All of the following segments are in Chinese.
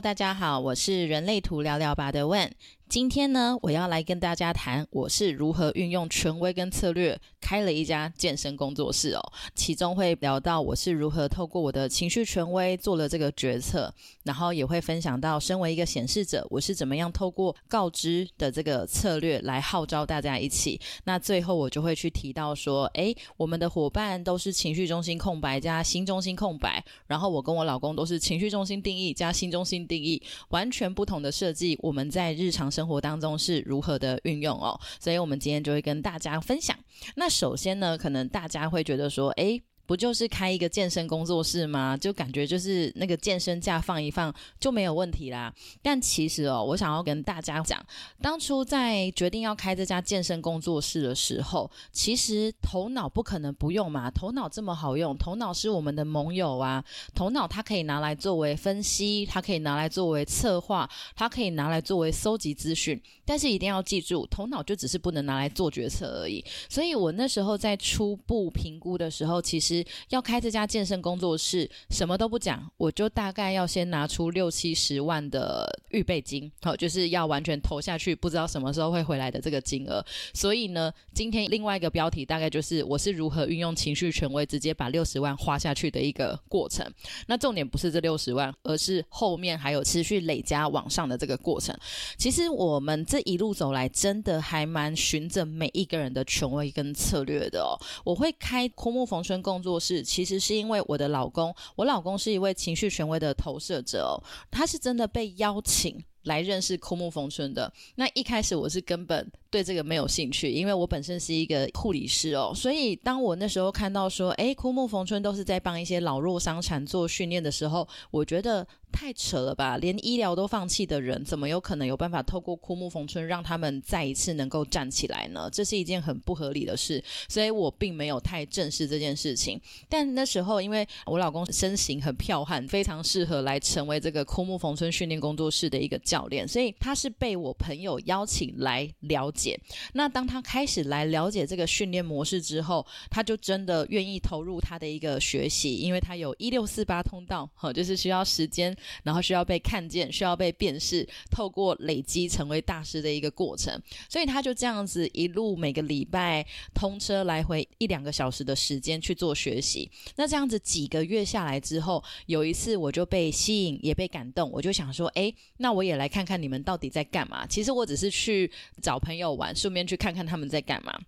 大家好，我是人类图聊聊吧的问。今天呢，我要来跟大家谈我是如何运用权威跟策略开了一家健身工作室哦。其中会聊到我是如何透过我的情绪权威做了这个决策，然后也会分享到身为一个显示者，我是怎么样透过告知的这个策略来号召大家一起。那最后我就会去提到说，诶，我们的伙伴都是情绪中心空白加心中心空白，然后我跟我老公都是情绪中心定义加心中心定义，完全不同的设计。我们在日常生活当中是如何的运用哦，所以我们今天就会跟大家分享。那首先呢，可能大家会觉得说，诶。不就是开一个健身工作室吗？就感觉就是那个健身架放一放就没有问题啦。但其实哦，我想要跟大家讲，当初在决定要开这家健身工作室的时候，其实头脑不可能不用嘛。头脑这么好用，头脑是我们的盟友啊。头脑它可以拿来作为分析，它可以拿来作为策划，它可以拿来作为搜集资讯。但是一定要记住，头脑就只是不能拿来做决策而已。所以我那时候在初步评估的时候，其实。要开这家健身工作室，什么都不讲，我就大概要先拿出六七十万的预备金，好，就是要完全投下去，不知道什么时候会回来的这个金额。所以呢，今天另外一个标题大概就是我是如何运用情绪权威，直接把六十万花下去的一个过程。那重点不是这六十万，而是后面还有持续累加往上的这个过程。其实我们这一路走来，真的还蛮循着每一个人的权威跟策略的哦。我会开枯木逢春工作。做事其实是因为我的老公，我老公是一位情绪权威的投射者哦，他是真的被邀请来认识枯木逢春的。那一开始我是根本对这个没有兴趣，因为我本身是一个护理师哦，所以当我那时候看到说，诶，枯木逢春都是在帮一些老弱伤残做训练的时候，我觉得。太扯了吧！连医疗都放弃的人，怎么有可能有办法透过枯木逢春让他们再一次能够站起来呢？这是一件很不合理的事，所以我并没有太正视这件事情。但那时候，因为我老公身形很剽悍，非常适合来成为这个枯木逢春训练工作室的一个教练，所以他是被我朋友邀请来了解。那当他开始来了解这个训练模式之后，他就真的愿意投入他的一个学习，因为他有一六四八通道，哈，就是需要时间。然后需要被看见，需要被辨识，透过累积成为大师的一个过程。所以他就这样子一路每个礼拜通车来回一两个小时的时间去做学习。那这样子几个月下来之后，有一次我就被吸引，也被感动，我就想说，哎，那我也来看看你们到底在干嘛。其实我只是去找朋友玩，顺便去看看他们在干嘛。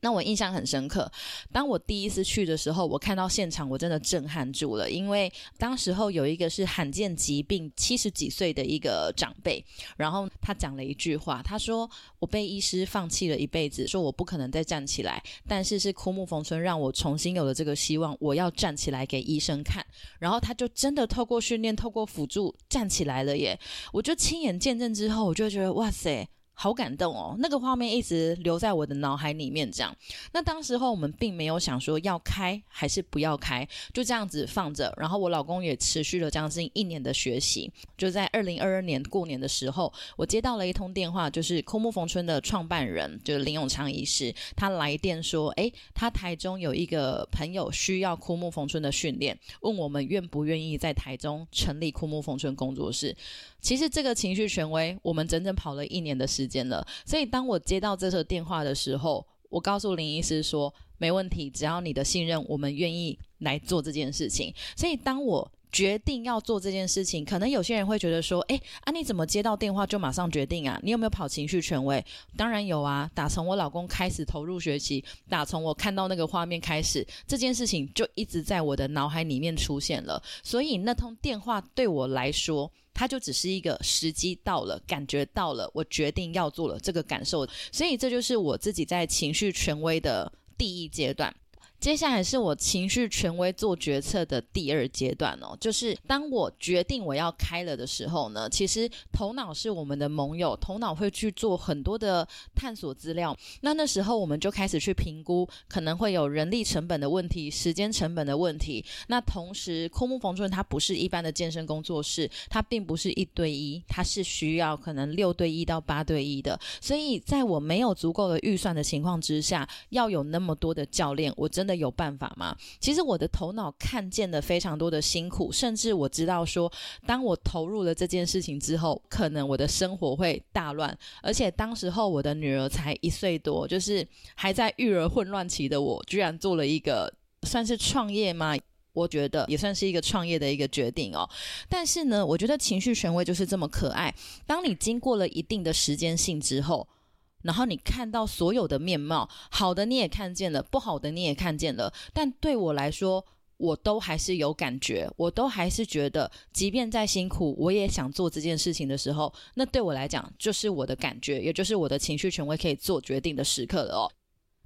那我印象很深刻，当我第一次去的时候，我看到现场，我真的震撼住了。因为当时候有一个是罕见疾病七十几岁的一个长辈，然后他讲了一句话，他说：“我被医师放弃了一辈子，说我不可能再站起来，但是是枯木逢春让我重新有了这个希望，我要站起来给医生看。”然后他就真的透过训练，透过辅助站起来了耶！我就亲眼见证之后，我就觉得哇塞！好感动哦，那个画面一直留在我的脑海里面。这样，那当时候我们并没有想说要开还是不要开，就这样子放着。然后我老公也持续了将近一年的学习。就在二零二二年过年的时候，我接到了一通电话，就是枯木逢春的创办人，就是林永昌医师，他来电说：“诶，他台中有一个朋友需要枯木逢春的训练，问我们愿不愿意在台中成立枯木逢春工作室。”其实这个情绪权威，我们整整跑了一年的时间了。所以当我接到这个电话的时候，我告诉林医师说：“没问题，只要你的信任，我们愿意来做这件事情。”所以当我决定要做这件事情，可能有些人会觉得说：“哎，啊，你怎么接到电话就马上决定啊？你有没有跑情绪权威？”当然有啊！打从我老公开始投入学习，打从我看到那个画面开始，这件事情就一直在我的脑海里面出现了。所以那通电话对我来说。它就只是一个时机到了，感觉到了，我决定要做了这个感受，所以这就是我自己在情绪权威的第一阶段。接下来是我情绪权威做决策的第二阶段哦，就是当我决定我要开了的时候呢，其实头脑是我们的盟友，头脑会去做很多的探索资料。那那时候我们就开始去评估，可能会有人力成本的问题、时间成本的问题。那同时，枯木逢春它不是一般的健身工作室，它并不是一对一，它是需要可能六对一到八对一的。所以在我没有足够的预算的情况之下，要有那么多的教练，我真。的有办法吗？其实我的头脑看见了非常多的辛苦，甚至我知道说，当我投入了这件事情之后，可能我的生活会大乱。而且当时候我的女儿才一岁多，就是还在育儿混乱期的我，居然做了一个算是创业吗？我觉得也算是一个创业的一个决定哦。但是呢，我觉得情绪权威就是这么可爱。当你经过了一定的时间性之后，然后你看到所有的面貌，好的你也看见了，不好的你也看见了。但对我来说，我都还是有感觉，我都还是觉得，即便再辛苦，我也想做这件事情的时候，那对我来讲就是我的感觉，也就是我的情绪权威可以做决定的时刻了哦。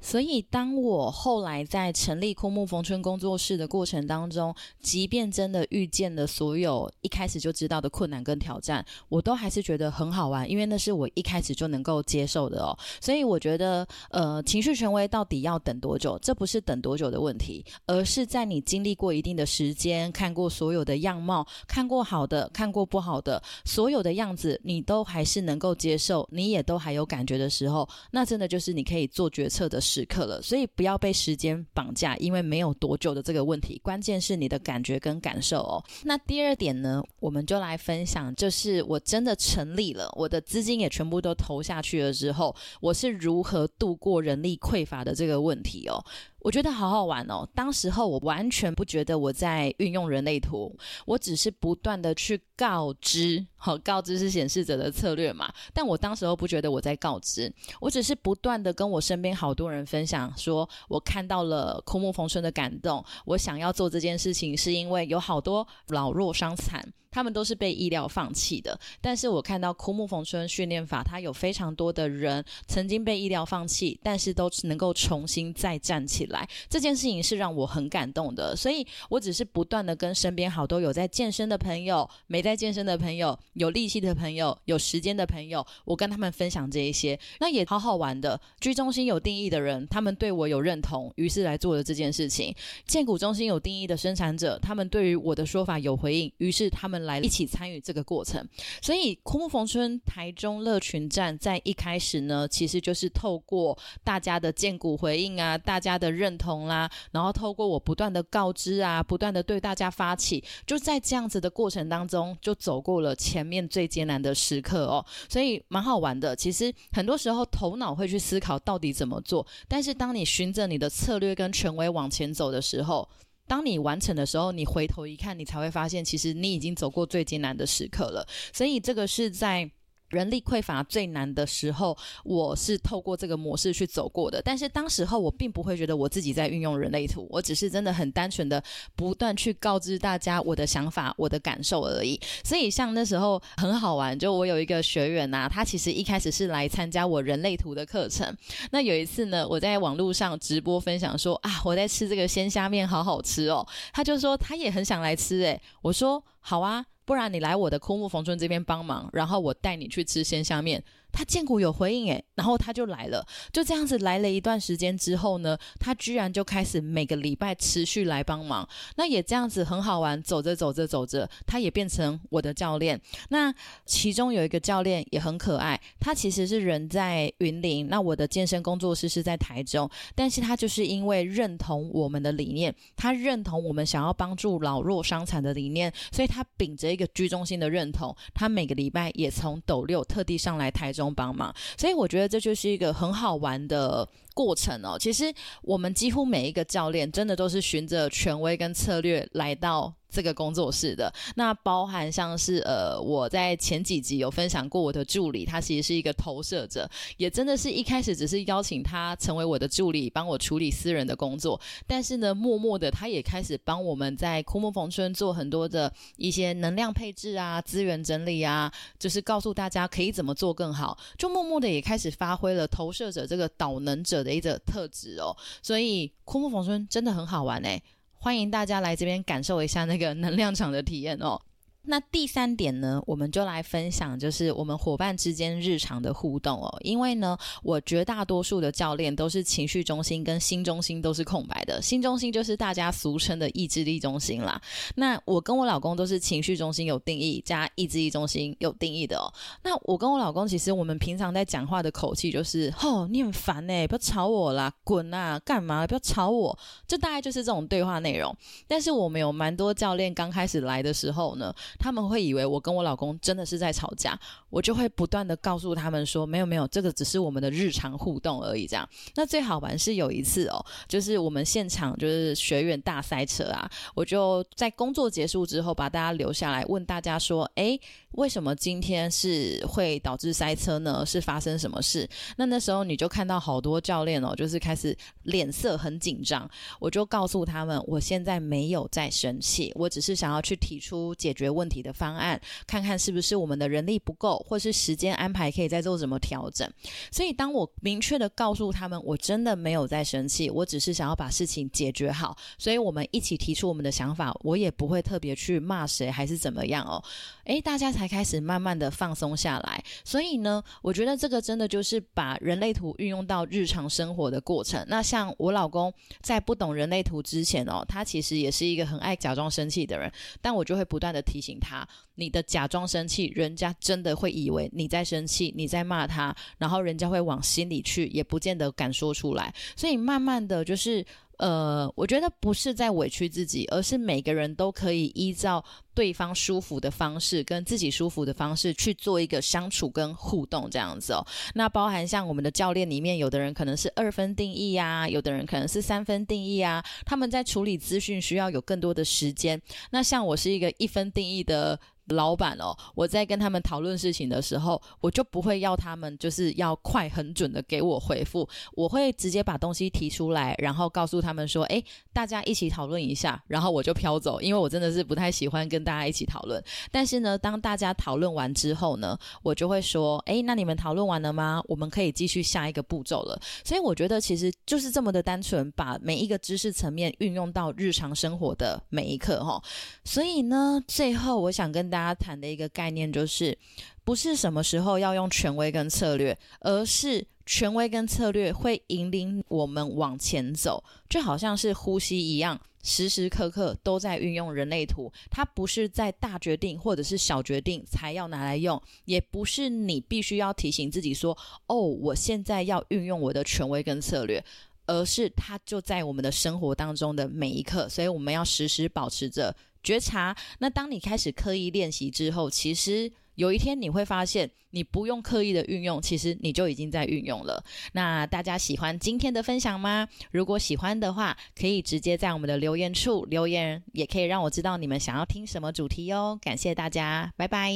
所以，当我后来在成立枯木逢春工作室的过程当中，即便真的遇见了所有一开始就知道的困难跟挑战，我都还是觉得很好玩，因为那是我一开始就能够接受的哦。所以，我觉得，呃，情绪权威到底要等多久？这不是等多久的问题，而是在你经历过一定的时间，看过所有的样貌，看过好的，看过不好的，所有的样子，你都还是能够接受，你也都还有感觉的时候，那真的就是你可以做决策的。时刻了，所以不要被时间绑架，因为没有多久的这个问题，关键是你的感觉跟感受哦。那第二点呢，我们就来分享，就是我真的成立了，我的资金也全部都投下去了之后，我是如何度过人力匮乏的这个问题哦。我觉得好好玩哦！当时候我完全不觉得我在运用人类图，我只是不断的去告知，好告知是显示者的策略嘛。但我当时候不觉得我在告知，我只是不断的跟我身边好多人分享，说我看到了枯木逢春的感动，我想要做这件事情是因为有好多老弱伤残。他们都是被医疗放弃的，但是我看到枯木逢春训练法，它有非常多的人曾经被医疗放弃，但是都能够重新再站起来，这件事情是让我很感动的。所以我只是不断的跟身边好多有在健身的朋友、没在健身的朋友、有力气的朋友、有时间的朋友，我跟他们分享这一些，那也好好玩的。居中心有定义的人，他们对我有认同，于是来做了这件事情。建股中心有定义的生产者，他们对于我的说法有回应，于是他们。来一起参与这个过程，所以枯木逢春台中乐群站在一开始呢，其实就是透过大家的荐股回应啊，大家的认同啦，然后透过我不断的告知啊，不断的对大家发起，就在这样子的过程当中，就走过了前面最艰难的时刻哦，所以蛮好玩的。其实很多时候头脑会去思考到底怎么做，但是当你循着你的策略跟权威往前走的时候。当你完成的时候，你回头一看，你才会发现，其实你已经走过最艰难的时刻了。所以，这个是在。人力匮乏最难的时候，我是透过这个模式去走过的。但是当时候我并不会觉得我自己在运用人类图，我只是真的很单纯的不断去告知大家我的想法、我的感受而已。所以像那时候很好玩，就我有一个学员呐，他其实一开始是来参加我人类图的课程。那有一次呢，我在网络上直播分享说啊，我在吃这个鲜虾面，好好吃哦。他就说他也很想来吃，诶，我说好啊。不然你来我的枯木逢春这边帮忙，然后我带你去吃鲜虾面。他建股有回应诶，然后他就来了，就这样子来了一段时间之后呢，他居然就开始每个礼拜持续来帮忙，那也这样子很好玩。走着走着走着，他也变成我的教练。那其中有一个教练也很可爱，他其实是人在云林，那我的健身工作室是在台中，但是他就是因为认同我们的理念，他认同我们想要帮助老弱伤残的理念，所以他秉着一个居中心的认同，他每个礼拜也从斗六特地上来台中。中帮忙，所以我觉得这就是一个很好玩的。过程哦，其实我们几乎每一个教练真的都是循着权威跟策略来到这个工作室的。那包含像是呃，我在前几集有分享过我的助理，他其实是一个投射者，也真的是一开始只是邀请他成为我的助理，帮我处理私人的工作。但是呢，默默的他也开始帮我们在枯木逢春做很多的一些能量配置啊、资源整理啊，就是告诉大家可以怎么做更好。就默默的也开始发挥了投射者这个导能者。的一个特质哦，所以枯木逢春真的很好玩哎，欢迎大家来这边感受一下那个能量场的体验哦。那第三点呢，我们就来分享，就是我们伙伴之间日常的互动哦。因为呢，我绝大多数的教练都是情绪中心跟心中心都是空白的，心中心就是大家俗称的意志力中心啦。那我跟我老公都是情绪中心有定义加意志力中心有定义的哦。那我跟我老公其实我们平常在讲话的口气就是，吼，你很烦哎，不要吵我啦，滚啊，干嘛？不要吵我，就大概就是这种对话内容。但是我们有蛮多教练刚开始来的时候呢。他们会以为我跟我老公真的是在吵架，我就会不断的告诉他们说，没有没有，这个只是我们的日常互动而已。这样，那最好玩是有一次哦，就是我们现场就是学员大塞车啊，我就在工作结束之后把大家留下来问大家说，哎，为什么今天是会导致塞车呢？是发生什么事？那那时候你就看到好多教练哦，就是开始脸色很紧张，我就告诉他们，我现在没有在生气，我只是想要去提出解决问。问题的方案，看看是不是我们的人力不够，或是时间安排可以再做什么调整。所以，当我明确的告诉他们，我真的没有在生气，我只是想要把事情解决好。所以我们一起提出我们的想法，我也不会特别去骂谁还是怎么样哦。诶，大家才开始慢慢的放松下来。所以呢，我觉得这个真的就是把人类图运用到日常生活的过程。那像我老公在不懂人类图之前哦，他其实也是一个很爱假装生气的人，但我就会不断的提醒。他，你的假装生气，人家真的会以为你在生气，你在骂他，然后人家会往心里去，也不见得敢说出来。所以慢慢的就是，呃，我觉得不是在委屈自己，而是每个人都可以依照对方舒服的方式，跟自己舒服的方式去做一个相处跟互动这样子哦。那包含像我们的教练里面，有的人可能是二分定义啊，有的人可能是三分定义啊，他们在处理资讯需要有更多的时间。那像我是一个一分定义的。老板哦，我在跟他们讨论事情的时候，我就不会要他们就是要快很准的给我回复，我会直接把东西提出来，然后告诉他们说，哎，大家一起讨论一下，然后我就飘走，因为我真的是不太喜欢跟大家一起讨论。但是呢，当大家讨论完之后呢，我就会说，哎，那你们讨论完了吗？我们可以继续下一个步骤了。所以我觉得其实就是这么的单纯，把每一个知识层面运用到日常生活的每一刻哈。所以呢，最后我想跟大家谈的一个概念就是，不是什么时候要用权威跟策略，而是权威跟策略会引领我们往前走，就好像是呼吸一样，时时刻刻都在运用人类图。它不是在大决定或者是小决定才要拿来用，也不是你必须要提醒自己说：“哦，我现在要运用我的权威跟策略。”而是它就在我们的生活当中的每一刻，所以我们要时时保持着。觉察。那当你开始刻意练习之后，其实有一天你会发现，你不用刻意的运用，其实你就已经在运用了。那大家喜欢今天的分享吗？如果喜欢的话，可以直接在我们的留言处留言，也可以让我知道你们想要听什么主题哦。感谢大家，拜拜。